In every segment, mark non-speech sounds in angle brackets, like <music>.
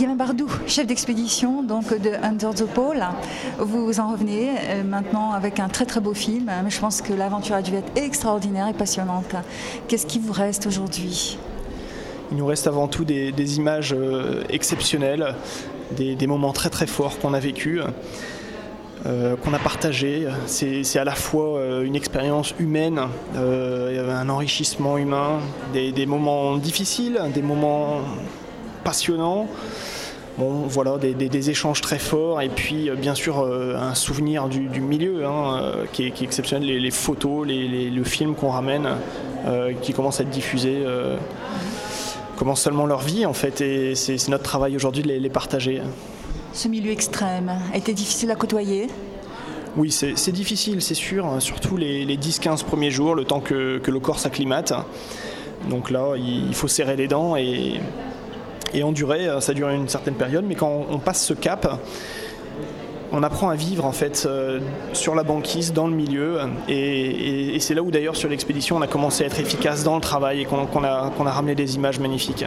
Guillaume Bardou, chef d'expédition donc de Under the Pole. Vous en revenez euh, maintenant avec un très très beau film. Je pense que l'aventure a dû être extraordinaire et passionnante. Qu'est-ce qui vous reste aujourd'hui? Il nous reste avant tout des, images euh, exceptionnelles, des, moments très très forts qu'on a vécus. Euh, qu'on a partagé. C'est à la fois une expérience humaine, un enrichissement humain, des moments difficiles, des moments passionnants, Bon, voilà, des, échanges très forts et puis euh, bien sûr euh, un souvenir du, milieu hein, euh, qui, est, exceptionnel, les, photos, le film qu'on ramène, qui commence à être diffusé, commence seulement leur vie en fait et c'est notre travail aujourd'hui de les, partager. Ce milieu extrême a été difficile à côtoyer? Oui, c'est difficile, c'est sûr, hein, surtout les, 10-15 premiers jours, le temps que, que le corps s'acclimate. Donc là, il faut serrer les dents et, et endurer, euh, ça dure une certaine période, mais quand on passe ce cap, on apprend à vivre en fait euh, sur la banquise, dans le milieu, et, c'est là où d'ailleurs sur l'expédition on a commencé à être efficace dans le travail et qu'on a, a, ramené des images magnifiques.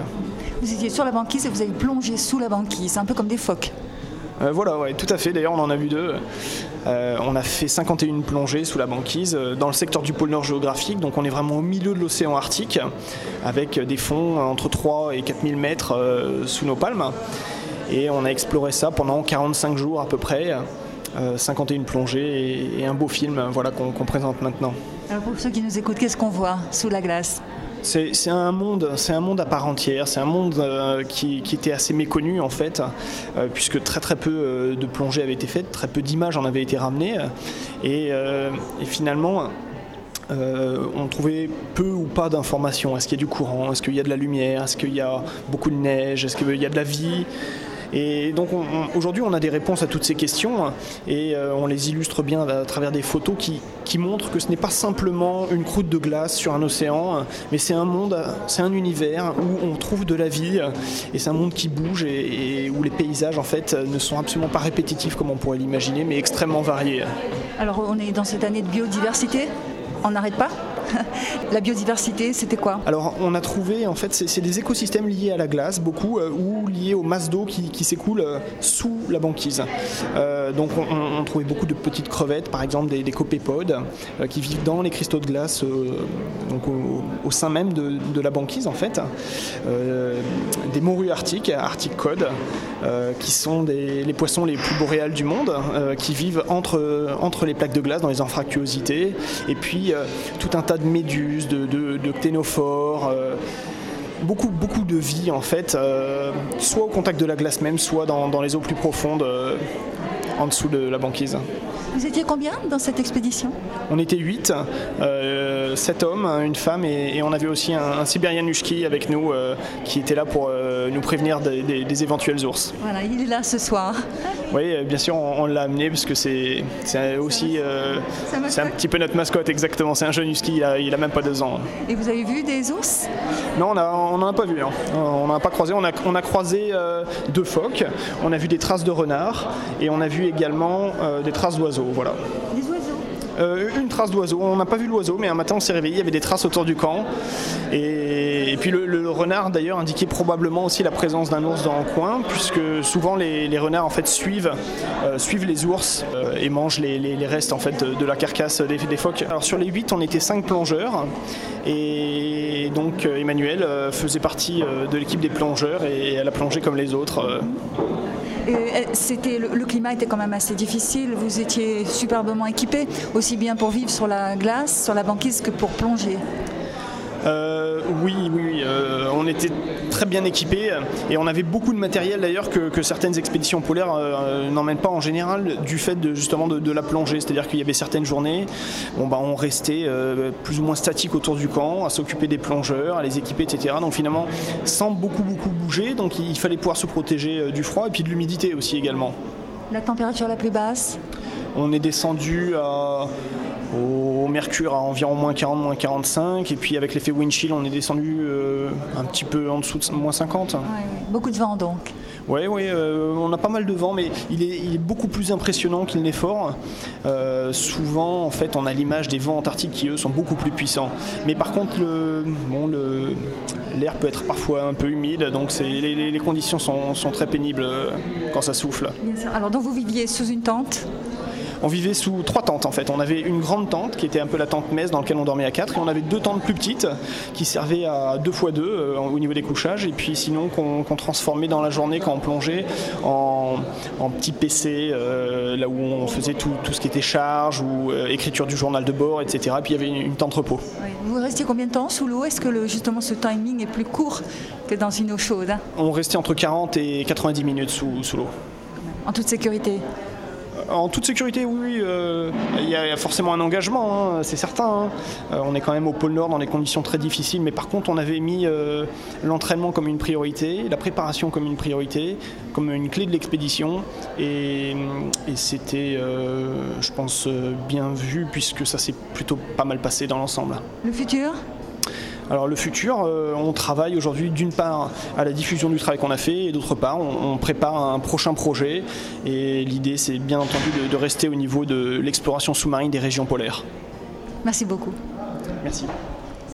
Vous étiez sur la banquise et vous avez plongé sous la banquise, un peu comme des phoques. Euh, voilà, ouais, tout à fait. D'ailleurs, on en a vu deux. Euh, on a fait 51 plongées sous la banquise euh, dans le secteur du pôle Nord géographique, donc on est vraiment au milieu de l'océan Arctique, avec des fonds entre 3 et 4000 mètres sous nos palmes. Et on a exploré ça pendant 45 jours à peu près. 51 plongées et, un beau film voilà, qu'on présente maintenant. Pour ceux qui nous écoutent, qu'est-ce qu'on voit sous la glace? C'est un monde, c'est un monde à part entière. C'est un monde euh, qui, était assez méconnu en fait, euh, puisque très très peu euh, de plongées avaient été faites, très peu d'images en avaient été ramenées, et, finalement. on trouvait peu ou pas d'informations. Est-ce qu'il y a du courant? Est-ce qu'il y a de la lumière? Est-ce qu'il y a beaucoup de neige? Est-ce qu'il y a de la vie? Et donc aujourd'hui, on a des réponses à toutes ces questions et euh, on les illustre bien à, travers des photos qui, qui montrent que ce n'est pas simplement une croûte de glace sur un océan, mais c'est un monde, c'est un univers où on trouve de la vie et c'est un monde qui bouge et, où les paysages en fait ne sont absolument pas répétitifs comme on pourrait l'imaginer, mais extrêmement variés. Alors on est dans cette année de biodiversité, on n'arrête pas la biodiversité, c'était quoi? Alors, on a trouvé, en fait, c'est des écosystèmes liés à la glace, beaucoup, euh, ou liés aux masses d'eau qui, s'écoulent euh, sous la banquise. Euh, donc, on, trouvait beaucoup de petites crevettes, par exemple des, copépodes, qui vivent dans les cristaux de glace, donc au, sein même de, la banquise, en fait. des morues arctiques, Arctic Cod, qui sont les poissons les plus boréales du monde, qui vivent entre, entre les plaques de glace dans les anfractuosités, et puis tout un tas de méduses, de, de, euh, beaucoup, beaucoup de vie en fait, euh, soit au contact de la glace même, soit dans, les eaux plus profondes euh, en dessous de la banquise. Vous étiez combien dans cette expédition? On était 8, euh, 7 hommes, une femme et, on avait aussi un, Sibérian Nushki avec nous euh, qui était là pour euh, nous prévenir des, éventuels ours. Voilà, il est là ce soir. <laughs> Oui, euh, bien sûr, on, l'a amené parce que c'est aussi c'est un petit peu notre mascotte exactement. C'est un jeune husky, il a, même pas deux ans. Et vous avez vu des ours? Non, on n'en a, pas vu. Hein. On n'en a pas croisé. On a, on a croisé deux phoques, on a vu des traces de renards et on a vu également des traces d'oiseaux. Voilà. Des oiseaux euh, une trace d'oiseau. On n'a pas vu l'oiseau, mais un matin on s'est réveillé, il y avait des traces autour du camp. Et, puis le, renard d'ailleurs indiquait probablement aussi la présence d'un ours dans le coin, puisque souvent les, renards en fait suivent, euh, suivent les ours euh, et mangent les, restes en fait de, la carcasse des, des, phoques. Alors sur les 8, on était 5 plongeurs et donc Emmanuel faisait partie de l'équipe des plongeurs et elle a plongé comme les autres. Euh, c'était le, climat était quand même assez difficile. Vous étiez superbement équipé, aussi bien pour vivre sur la glace, sur la banquise, que pour plonger. Euh, oui, oui, euh, on était très bien équipés et on avait beaucoup de matériel d'ailleurs que, certaines expéditions polaires euh, n'emmènent pas en général du fait de, justement de, la plongée. C'est-à-dire qu'il y avait certaines journées, bon, bah, on restait plus ou moins statique autour du camp, à s'occuper des plongeurs, à les équiper, etc. Donc finalement, sans beaucoup beaucoup bouger, donc il fallait pouvoir se protéger du froid et puis de l'humidité aussi également. La température la plus basse? On est descendu à au mercure à environ moins 40, moins 45. Et puis avec l'effet wind chill, on est descendu euh, un petit peu en dessous de moins 50. Beaucoup de vent donc. Oui, oui, on a pas mal de vent, mais il est, beaucoup plus impressionnant qu'il n'est fort. souvent, en fait, on a l'image des vents antarctiques qui, eux, sont beaucoup plus puissants. Mais par contre, le, bon, le, l'air peut être parfois un peu humide, donc les, les, conditions sont, sont, très pénibles quand ça souffle. Alors, donc vous viviez sous une tente? On vivait sous trois tentes en fait. On avait une grande tente qui était un peu la tente messe dans laquelle on dormait à quatre, et on avait deux tentes plus petites qui servaient à deux fois deux euh, au niveau des couchages, et puis sinon qu'on transformait dans la journée quand on plongeait en, en petit PC, euh, là où on faisait tout, ce qui était charge ou euh, écriture du journal de bord, etc. Et puis il y avait une, tente repos. Vous restiez combien de temps sous l'eau? Est-ce que justement ce timing est plus court que dans une eau chaude hein? On restait entre 40 et 90 minutes sous, sous l'eau. En toute sécurité? En toute sécurité, oui, euh, il y, a forcément un engagement, hein, c'est certain. Hein. Euh, on est quand même au pôle Nord dans des conditions très difficiles, mais par contre, on avait mis euh, l'entraînement comme une priorité, la préparation comme une priorité, comme une clé de l'expédition, et, et c'était, je pense, bien vu puisque ça s'est plutôt pas mal passé dans l'ensemble. Le futur? Alors le futur, euh, on travaille aujourd'hui d'une part à la diffusion du travail qu'on a fait et d'autre part on, prépare un prochain projet et l'idée c'est bien entendu de rester au niveau de l'exploration sous-marine des régions polaires. Merci beaucoup. Merci.